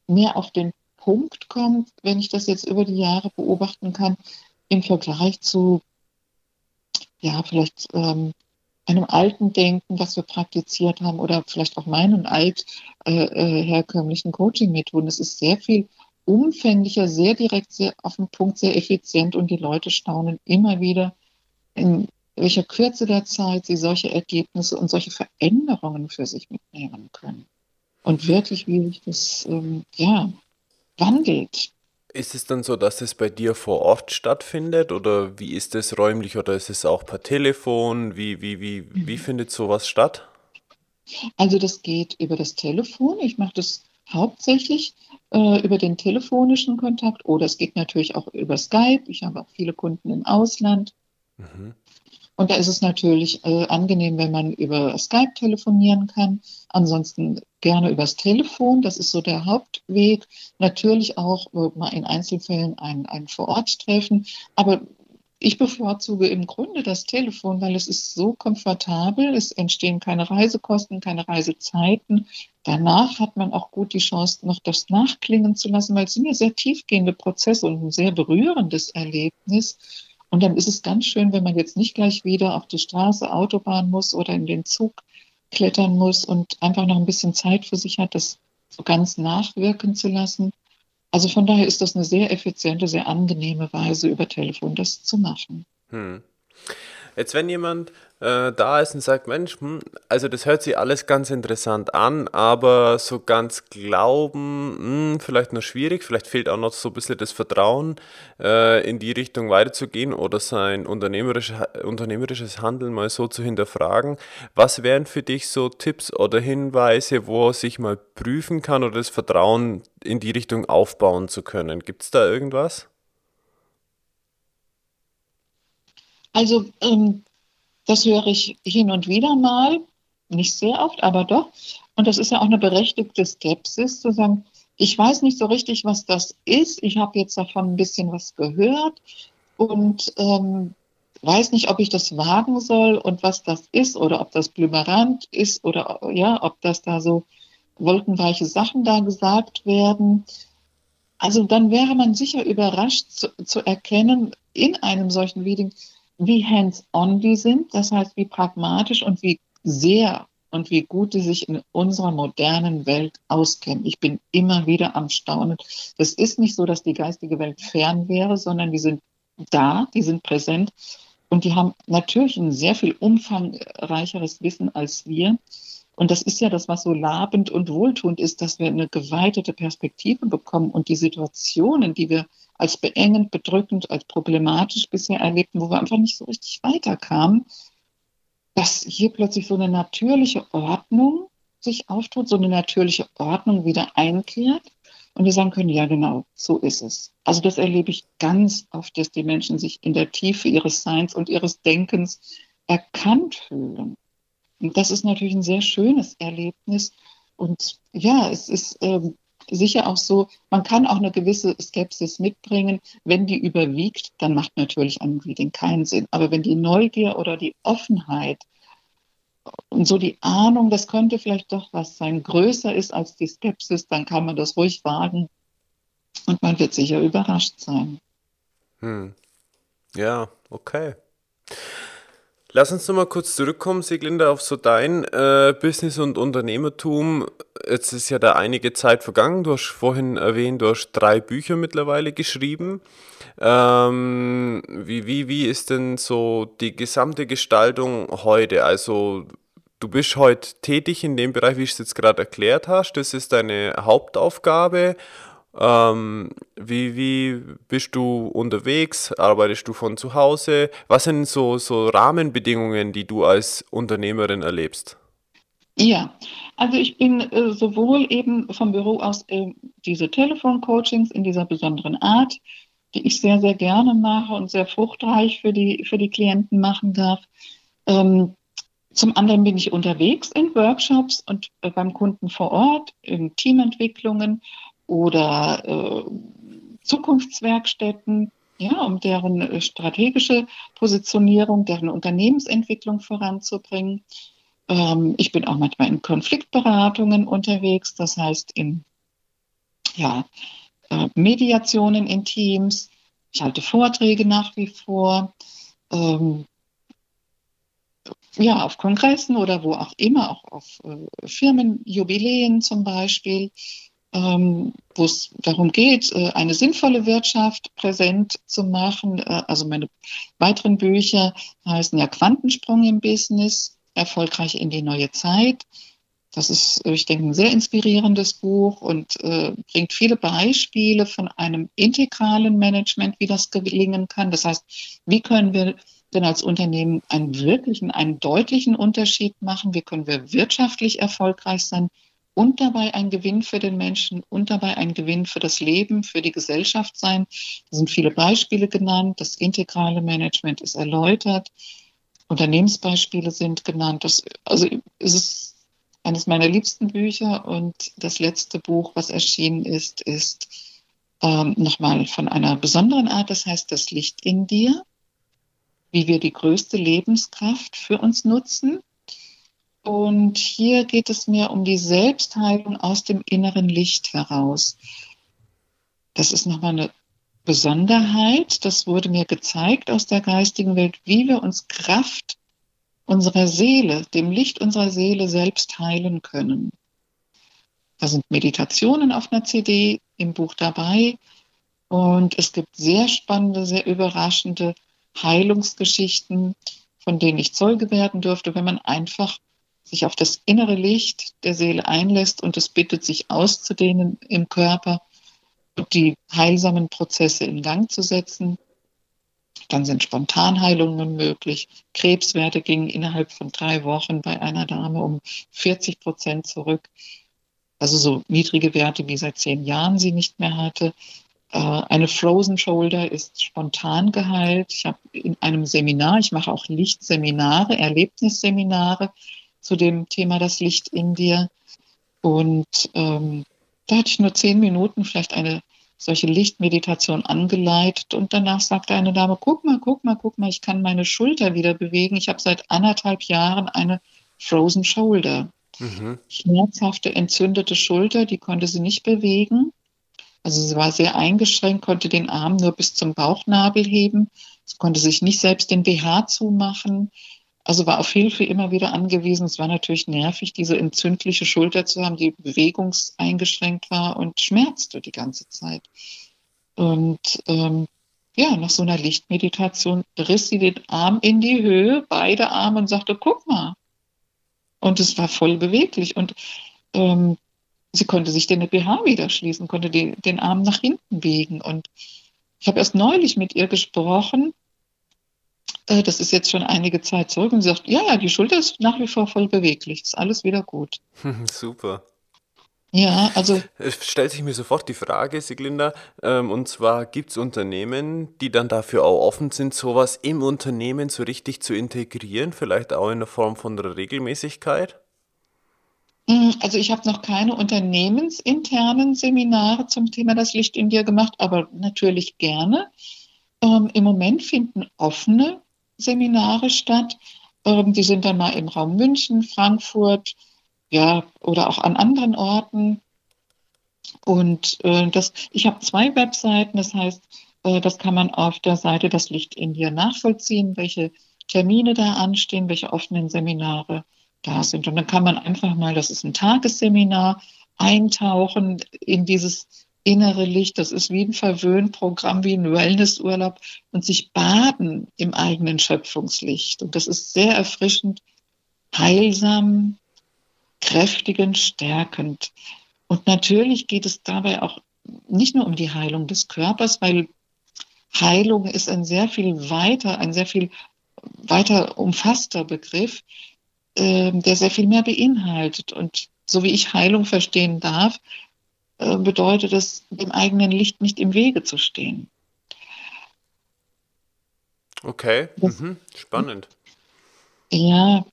B: mehr auf den Punkt kommt, wenn ich das jetzt über die Jahre beobachten kann, im Vergleich zu, ja, vielleicht ähm, einem alten Denken, was wir praktiziert haben, oder vielleicht auch meinen alt äh, äh, herkömmlichen Coaching-Methoden. Es ist sehr viel umfänglicher, sehr direkt, sehr auf den Punkt, sehr effizient und die Leute staunen immer wieder, in welcher Kürze der Zeit sie solche Ergebnisse und solche Veränderungen für sich mitnehmen können. Und wirklich, wie sich das ähm, ja, wandelt.
A: Ist es dann so, dass es bei dir vor Ort stattfindet oder wie ist es räumlich oder ist es auch per Telefon? Wie, wie, wie, wie mhm. findet sowas statt?
B: Also das geht über das Telefon. Ich mache das hauptsächlich äh, über den telefonischen Kontakt oder es geht natürlich auch über Skype. Ich habe auch viele Kunden im Ausland. Mhm. Und da ist es natürlich äh, angenehm, wenn man über Skype telefonieren kann. Ansonsten gerne übers Telefon. Das ist so der Hauptweg. Natürlich auch äh, mal in Einzelfällen ein, ein Vor-Ort-Treffen. Aber ich bevorzuge im Grunde das Telefon, weil es ist so komfortabel. Es entstehen keine Reisekosten, keine Reisezeiten. Danach hat man auch gut die Chance, noch das nachklingen zu lassen, weil es sind ja sehr tiefgehende Prozesse und ein sehr berührendes Erlebnis. Und dann ist es ganz schön, wenn man jetzt nicht gleich wieder auf die Straße, Autobahn muss oder in den Zug klettern muss und einfach noch ein bisschen Zeit für sich hat, das so ganz nachwirken zu lassen. Also von daher ist das eine sehr effiziente, sehr angenehme Weise, über Telefon das zu machen. Hm.
A: Jetzt, wenn jemand äh, da ist und sagt, Mensch, hm, also das hört sich alles ganz interessant an, aber so ganz glauben, hm, vielleicht noch schwierig, vielleicht fehlt auch noch so ein bisschen das Vertrauen, äh, in die Richtung weiterzugehen oder sein unternehmerisches, unternehmerisches Handeln mal so zu hinterfragen. Was wären für dich so Tipps oder Hinweise, wo er sich mal prüfen kann oder das Vertrauen in die Richtung aufbauen zu können? Gibt es da irgendwas?
B: Also ähm, das höre ich hin und wieder mal, nicht sehr oft, aber doch. Und das ist ja auch eine berechtigte Skepsis zu sagen, ich weiß nicht so richtig, was das ist. Ich habe jetzt davon ein bisschen was gehört und ähm, weiß nicht, ob ich das wagen soll und was das ist oder ob das blümerant ist oder ja, ob das da so wolkenweiche Sachen da gesagt werden. Also dann wäre man sicher überrascht zu, zu erkennen in einem solchen Reading, wie hands-on die sind, das heißt, wie pragmatisch und wie sehr und wie gut die sich in unserer modernen Welt auskennen. Ich bin immer wieder am Staunen. Es ist nicht so, dass die geistige Welt fern wäre, sondern die sind da, die sind präsent und die haben natürlich ein sehr viel umfangreicheres Wissen als wir. Und das ist ja das, was so labend und wohltuend ist, dass wir eine geweitete Perspektive bekommen und die Situationen, die wir als beengend, bedrückend, als problematisch bisher erlebten, wo wir einfach nicht so richtig weiterkamen, dass hier plötzlich so eine natürliche Ordnung sich auftut, so eine natürliche Ordnung wieder einkehrt und wir sagen können, ja genau, so ist es. Also das erlebe ich ganz oft, dass die Menschen sich in der Tiefe ihres Seins und ihres Denkens erkannt fühlen. Und das ist natürlich ein sehr schönes Erlebnis. Und ja, es ist ähm, sicher auch so, man kann auch eine gewisse Skepsis mitbringen. Wenn die überwiegt, dann macht natürlich ein Reading keinen Sinn. Aber wenn die Neugier oder die Offenheit und so die Ahnung, das könnte vielleicht doch was sein, größer ist als die Skepsis, dann kann man das ruhig wagen und man wird sicher überrascht sein.
A: Hm. Ja, okay. Lass uns noch mal kurz zurückkommen, Sieglinde, auf so dein äh, Business und Unternehmertum. Jetzt ist ja da einige Zeit vergangen. Du hast vorhin erwähnt, du hast drei Bücher mittlerweile geschrieben. Ähm, wie, wie, wie ist denn so die gesamte Gestaltung heute? Also du bist heute tätig in dem Bereich, wie ich es jetzt gerade erklärt hast. Das ist deine Hauptaufgabe. Ähm, wie, wie bist du unterwegs? Arbeitest du von zu Hause? Was sind so, so Rahmenbedingungen, die du als Unternehmerin erlebst?
B: Ja, also ich bin äh, sowohl eben vom Büro aus äh, diese Telefoncoachings in dieser besonderen Art, die ich sehr, sehr gerne mache und sehr fruchtreich für die, für die Klienten machen darf. Ähm, zum anderen bin ich unterwegs in Workshops und äh, beim Kunden vor Ort, in Teamentwicklungen oder äh, Zukunftswerkstätten, ja, um deren äh, strategische Positionierung, deren Unternehmensentwicklung voranzubringen. Ähm, ich bin auch manchmal in Konfliktberatungen unterwegs, das heißt in ja, äh, Mediationen in Teams. Ich halte Vorträge nach wie vor. Ähm, ja, auf Kongressen oder wo auch immer, auch auf äh, Firmenjubiläen zum Beispiel. Ähm, wo es darum geht, äh, eine sinnvolle Wirtschaft präsent zu machen. Äh, also meine weiteren Bücher heißen ja Quantensprung im Business, erfolgreich in die neue Zeit. Das ist, ich denke, ein sehr inspirierendes Buch und äh, bringt viele Beispiele von einem integralen Management, wie das gelingen kann. Das heißt, wie können wir denn als Unternehmen einen wirklichen, einen deutlichen Unterschied machen? Wie können wir wirtschaftlich erfolgreich sein und dabei ein Gewinn für den Menschen und dabei ein Gewinn für das Leben, für die Gesellschaft sein? Da sind viele Beispiele genannt. Das integrale Management ist erläutert. Unternehmensbeispiele sind genannt. Das, also es ist eines meiner liebsten Bücher und das letzte Buch, was erschienen ist, ist ähm, nochmal von einer besonderen Art, das heißt das Licht in dir, wie wir die größte Lebenskraft für uns nutzen. Und hier geht es mir um die Selbstheilung aus dem inneren Licht heraus. Das ist nochmal eine Besonderheit. Das wurde mir gezeigt aus der geistigen Welt, wie wir uns Kraft unserer Seele, dem Licht unserer Seele selbst heilen können. Da sind Meditationen auf einer CD im Buch dabei und es gibt sehr spannende, sehr überraschende Heilungsgeschichten, von denen ich Zeuge werden durfte, wenn man einfach sich auf das innere Licht der Seele einlässt und es bittet, sich auszudehnen im Körper und die heilsamen Prozesse in Gang zu setzen. Dann sind Spontanheilungen möglich. Krebswerte gingen innerhalb von drei Wochen bei einer Dame um 40 Prozent zurück. Also so niedrige Werte, wie seit zehn Jahren sie nicht mehr hatte. Äh, eine Frozen Shoulder ist spontan geheilt. Ich habe in einem Seminar, ich mache auch Lichtseminare, Erlebnisseminare zu dem Thema das Licht in dir. Und ähm, da hatte ich nur zehn Minuten vielleicht eine solche Lichtmeditation angeleitet und danach sagte eine Dame, guck mal, guck mal, guck mal, ich kann meine Schulter wieder bewegen. Ich habe seit anderthalb Jahren eine Frozen Shoulder. Mhm. Schmerzhafte, entzündete Schulter, die konnte sie nicht bewegen. Also sie war sehr eingeschränkt, konnte den Arm nur bis zum Bauchnabel heben. Sie konnte sich nicht selbst den BH zumachen. Also war auf Hilfe immer wieder angewiesen. Es war natürlich nervig, diese entzündliche Schulter zu haben, die bewegungseingeschränkt war und schmerzte die ganze Zeit. Und ähm, ja, nach so einer Lichtmeditation riss sie den Arm in die Höhe, beide Arme und sagte, guck mal. Und es war voll beweglich. Und ähm, sie konnte sich den BH wieder schließen, konnte die, den Arm nach hinten biegen. Und ich habe erst neulich mit ihr gesprochen, äh, das ist jetzt schon einige Zeit zurück und sie sagt, ja, ja, die Schulter ist nach wie vor voll beweglich, ist alles wieder gut.
A: Super.
B: Ja, also.
A: Es stellt sich mir sofort die Frage, Siglinda, ähm, und zwar gibt es Unternehmen, die dann dafür auch offen sind, sowas im Unternehmen so richtig zu integrieren, vielleicht auch in der Form von einer Regelmäßigkeit?
B: Hm, also ich habe noch keine unternehmensinternen Seminare zum Thema das Licht in dir gemacht, aber natürlich gerne. Ähm, Im Moment finden offene Seminare statt. Ähm, die sind dann mal im Raum München, Frankfurt, ja, oder auch an anderen Orten. Und äh, das, ich habe zwei Webseiten, das heißt, äh, das kann man auf der Seite Das Licht in dir nachvollziehen, welche Termine da anstehen, welche offenen Seminare da sind. Und dann kann man einfach mal, das ist ein Tagesseminar, eintauchen in dieses innere Licht, das ist wie ein Verwöhnprogramm, wie ein Wellnessurlaub und sich baden im eigenen Schöpfungslicht. Und das ist sehr erfrischend, heilsam, kräftigend, stärkend. Und natürlich geht es dabei auch nicht nur um die Heilung des Körpers, weil Heilung ist ein sehr viel weiter, ein sehr viel weiter umfasster Begriff, äh, der sehr viel mehr beinhaltet. Und so wie ich Heilung verstehen darf, bedeutet es, dem eigenen Licht nicht im Wege zu stehen.
A: Okay, mhm. spannend.
B: Ja,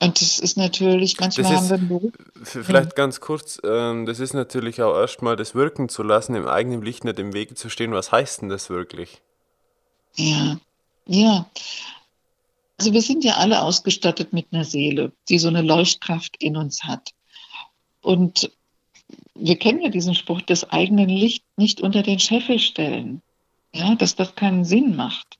B: und das ist natürlich, manchmal
A: das haben wir. Vielleicht ganz kurz, ähm, das ist natürlich auch erstmal das wirken zu lassen, im eigenen Licht nicht im Wege zu stehen. Was heißt denn das wirklich?
B: Ja, ja. Also wir sind ja alle ausgestattet mit einer Seele, die so eine Leuchtkraft in uns hat. Und wir kennen ja diesen Spruch, das eigene Licht nicht unter den Scheffel stellen. Ja, dass das keinen Sinn macht.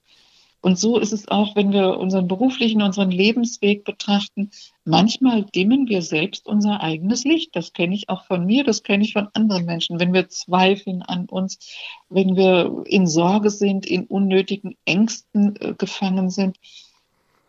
B: Und so ist es auch, wenn wir unseren beruflichen, unseren Lebensweg betrachten. Manchmal dimmen wir selbst unser eigenes Licht. Das kenne ich auch von mir, das kenne ich von anderen Menschen. Wenn wir zweifeln an uns, wenn wir in Sorge sind, in unnötigen Ängsten äh, gefangen sind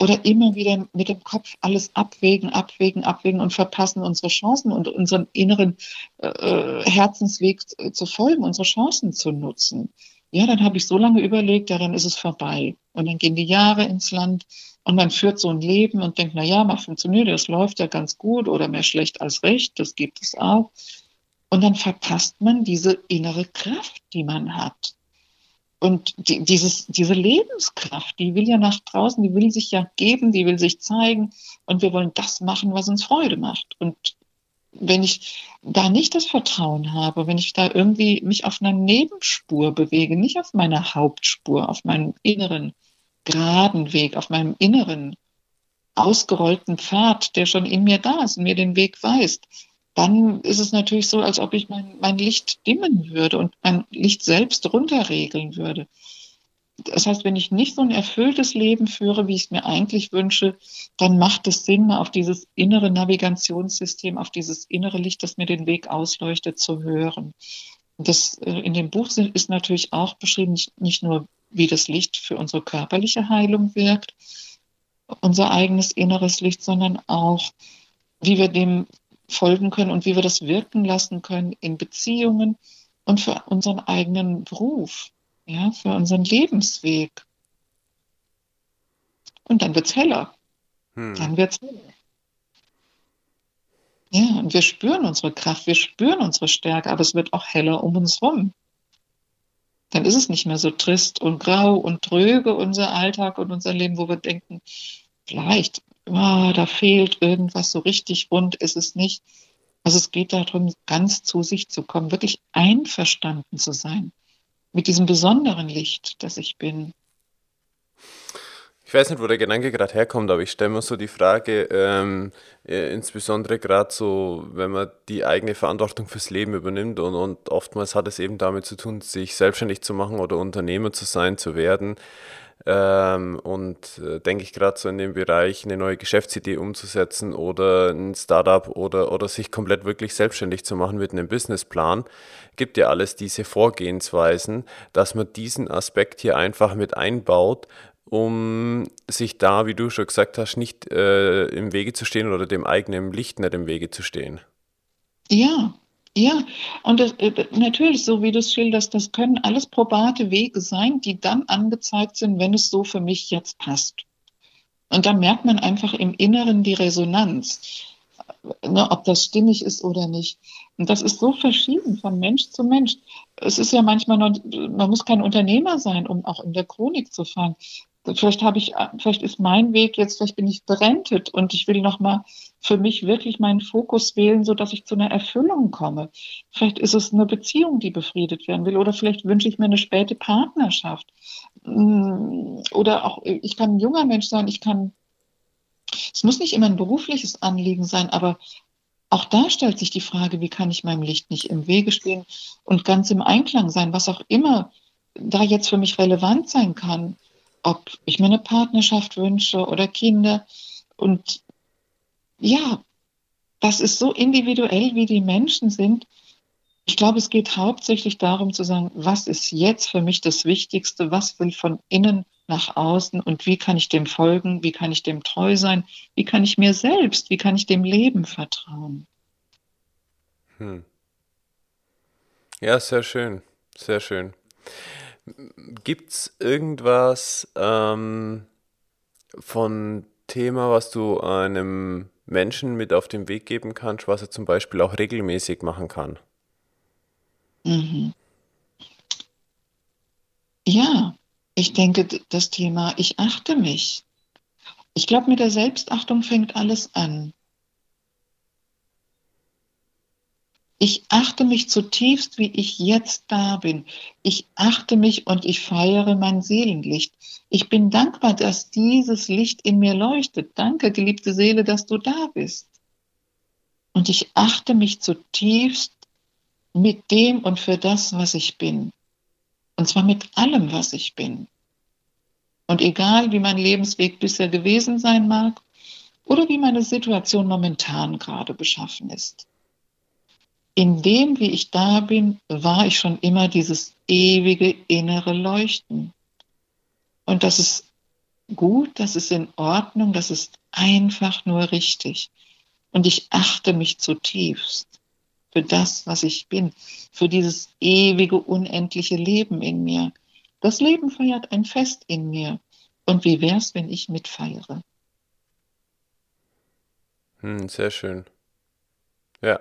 B: oder immer wieder mit dem Kopf alles abwägen, abwägen, abwägen und verpassen unsere Chancen und unseren inneren äh, Herzensweg zu folgen, unsere Chancen zu nutzen. Ja, dann habe ich so lange überlegt, ja, dann ist es vorbei. Und dann gehen die Jahre ins Land und man führt so ein Leben und denkt, na ja, mal funktioniert, das läuft ja ganz gut oder mehr schlecht als recht, das gibt es auch. Und dann verpasst man diese innere Kraft, die man hat. Und die, dieses, diese Lebenskraft, die will ja nach draußen, die will sich ja geben, die will sich zeigen. Und wir wollen das machen, was uns Freude macht. Und wenn ich da nicht das Vertrauen habe, wenn ich da irgendwie mich auf einer Nebenspur bewege, nicht auf meiner Hauptspur, auf meinem inneren geraden Weg, auf meinem inneren ausgerollten Pfad, der schon in mir da ist und mir den Weg weist, dann ist es natürlich so, als ob ich mein, mein Licht dimmen würde und mein Licht selbst runterregeln würde. Das heißt, wenn ich nicht so ein erfülltes Leben führe, wie ich es mir eigentlich wünsche, dann macht es Sinn, mal auf dieses innere Navigationssystem, auf dieses innere Licht, das mir den Weg ausleuchtet, zu hören. Das äh, in dem Buch ist natürlich auch beschrieben, nicht nur, wie das Licht für unsere körperliche Heilung wirkt, unser eigenes inneres Licht, sondern auch, wie wir dem folgen können und wie wir das wirken lassen können in Beziehungen und für unseren eigenen Beruf ja, für unseren Lebensweg. Und dann wird es heller. Hm. Dann wird es heller. Ja, und wir spüren unsere Kraft, wir spüren unsere Stärke, aber es wird auch heller um uns herum. Dann ist es nicht mehr so trist und grau und tröge, unser Alltag und unser Leben, wo wir denken, vielleicht, oh, da fehlt irgendwas, so richtig rund ist es nicht. Also es geht darum, ganz zu sich zu kommen, wirklich einverstanden zu sein mit diesem besonderen Licht, das ich bin.
A: Ich weiß nicht, wo der Gedanke gerade herkommt, aber ich stelle mir so die Frage, ähm, äh, insbesondere gerade so, wenn man die eigene Verantwortung fürs Leben übernimmt und, und oftmals hat es eben damit zu tun, sich selbstständig zu machen oder Unternehmer zu sein, zu werden. Ähm, und äh, denke ich gerade so in dem Bereich, eine neue Geschäftsidee umzusetzen oder ein Startup oder, oder sich komplett wirklich selbstständig zu machen mit einem Businessplan, gibt ja alles diese Vorgehensweisen, dass man diesen Aspekt hier einfach mit einbaut, um sich da, wie du schon gesagt hast, nicht äh, im Wege zu stehen oder dem eigenen Licht nicht im Wege zu stehen.
B: Ja, ja, und das, äh, natürlich, so wie du es schilderst, das können alles probate Wege sein, die dann angezeigt sind, wenn es so für mich jetzt passt. Und dann merkt man einfach im Inneren die Resonanz, ne, ob das stimmig ist oder nicht. Und das ist so verschieden von Mensch zu Mensch. Es ist ja manchmal noch, man muss kein Unternehmer sein, um auch in der Chronik zu fahren vielleicht habe ich, vielleicht ist mein Weg jetzt, vielleicht bin ich berentet und ich will nochmal für mich wirklich meinen Fokus wählen, so dass ich zu einer Erfüllung komme. Vielleicht ist es eine Beziehung, die befriedet werden will, oder vielleicht wünsche ich mir eine späte Partnerschaft. Mm, oder auch, ich kann ein junger Mensch sein, ich kann, es muss nicht immer ein berufliches Anliegen sein, aber auch da stellt sich die Frage, wie kann ich meinem Licht nicht im Wege stehen und ganz im Einklang sein, was auch immer da jetzt für mich relevant sein kann ob ich mir eine Partnerschaft wünsche oder Kinder. Und ja, das ist so individuell, wie die Menschen sind. Ich glaube, es geht hauptsächlich darum zu sagen, was ist jetzt für mich das Wichtigste, was will von innen nach außen und wie kann ich dem folgen, wie kann ich dem treu sein, wie kann ich mir selbst, wie kann ich dem Leben vertrauen.
A: Hm. Ja, sehr schön, sehr schön. Gibt es irgendwas ähm, von Thema, was du einem Menschen mit auf den Weg geben kannst, was er zum Beispiel auch regelmäßig machen kann?
B: Mhm. Ja, ich denke, das Thema, ich achte mich. Ich glaube, mit der Selbstachtung fängt alles an. Ich achte mich zutiefst, wie ich jetzt da bin. Ich achte mich und ich feiere mein Seelenlicht. Ich bin dankbar, dass dieses Licht in mir leuchtet. Danke, geliebte Seele, dass du da bist. Und ich achte mich zutiefst mit dem und für das, was ich bin. Und zwar mit allem, was ich bin. Und egal, wie mein Lebensweg bisher gewesen sein mag oder wie meine Situation momentan gerade beschaffen ist. In dem, wie ich da bin, war ich schon immer dieses ewige innere Leuchten. Und das ist gut, das ist in Ordnung, das ist einfach nur richtig. Und ich achte mich zutiefst für das, was ich bin, für dieses ewige, unendliche Leben in mir. Das Leben feiert ein Fest in mir. Und wie wär's, wenn ich mitfeiere?
A: Hm, sehr schön. Ja.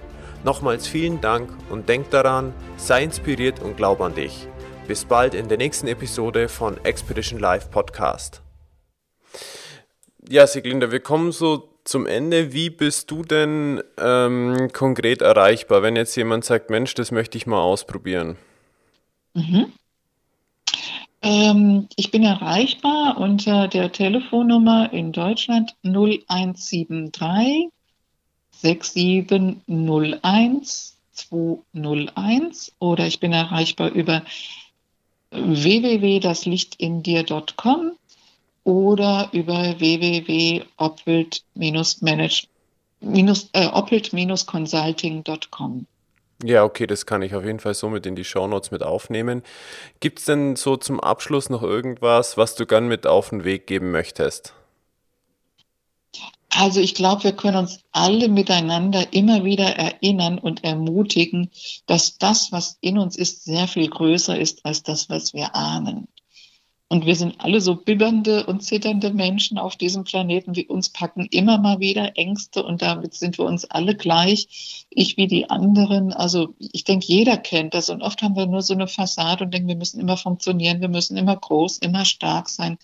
A: Nochmals vielen Dank und denk daran, sei inspiriert und glaub an dich. Bis bald in der nächsten Episode von Expedition Live Podcast. Ja, Siglinda, wir kommen so zum Ende. Wie bist du denn ähm, konkret erreichbar, wenn jetzt jemand sagt, Mensch, das möchte ich mal ausprobieren?
B: Mhm. Ähm, ich bin erreichbar unter der Telefonnummer in Deutschland 0173 6701 201 oder ich bin erreichbar über www.daslichtindir.com oder über www.oppelt-consulting.com.
A: Ja, okay, das kann ich auf jeden Fall so mit in die Shownotes mit aufnehmen. Gibt es denn so zum Abschluss noch irgendwas, was du gern mit auf den Weg geben möchtest?
B: Also ich glaube, wir können uns alle miteinander immer wieder erinnern und ermutigen, dass das, was in uns ist, sehr viel größer ist als das, was wir ahnen. Und wir sind alle so bibbernde und zitternde Menschen auf diesem Planeten, wie uns packen immer mal wieder Ängste und damit sind wir uns alle gleich, ich wie die anderen. Also ich denke, jeder kennt das und oft haben wir nur so eine Fassade und denken, wir müssen immer funktionieren, wir müssen immer groß, immer stark sein.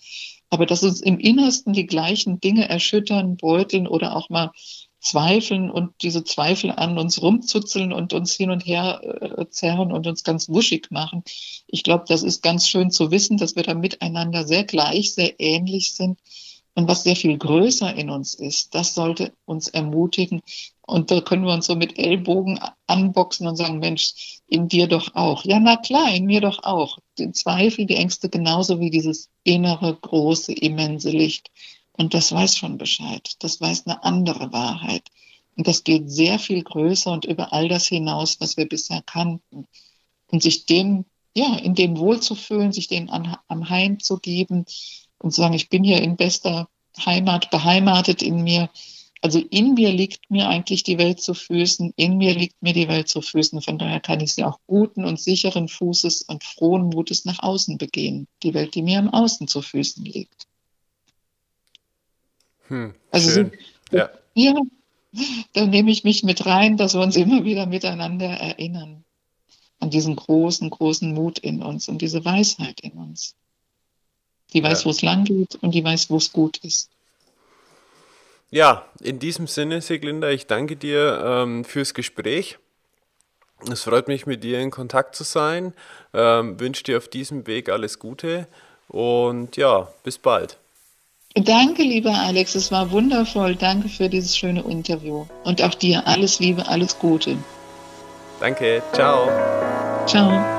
B: Aber dass uns im Innersten die gleichen Dinge erschüttern, beuteln oder auch mal zweifeln und diese Zweifel an uns rumzuzeln und uns hin und her äh, zerren und uns ganz wuschig machen. Ich glaube, das ist ganz schön zu wissen, dass wir da miteinander sehr gleich, sehr ähnlich sind und was sehr viel größer in uns ist. Das sollte uns ermutigen. Und da können wir uns so mit Ellbogen anboxen und sagen, Mensch, in dir doch auch. Ja, na klar, in mir doch auch. Die Zweifel, die Ängste genauso wie dieses innere, große, immense Licht. Und das weiß schon Bescheid. Das weiß eine andere Wahrheit. Und das geht sehr viel größer und über all das hinaus, was wir bisher kannten. Und sich dem, ja, in dem wohlzufühlen, sich dem am Heim zu geben und zu sagen, ich bin hier in bester Heimat beheimatet in mir. Also in mir liegt mir eigentlich die Welt zu Füßen, in mir liegt mir die Welt zu Füßen. Von daher kann ich sie auch guten und sicheren Fußes und frohen Mutes nach außen begehen. Die Welt, die mir am Außen zu Füßen liegt. Hm, also schön. ja. ja, da nehme ich mich mit rein, dass wir uns immer wieder miteinander erinnern an diesen großen, großen Mut in uns und diese Weisheit in uns. Die weiß, ja. wo es lang geht und die weiß, wo es gut ist.
A: Ja, in diesem Sinne, Siglinda, ich danke dir ähm, fürs Gespräch. Es freut mich, mit dir in Kontakt zu sein. Ähm, wünsche dir auf diesem Weg alles Gute und ja, bis bald.
B: Danke, lieber Alex, es war wundervoll. Danke für dieses schöne Interview. Und auch dir alles Liebe, alles Gute.
A: Danke, ciao.
B: Ciao.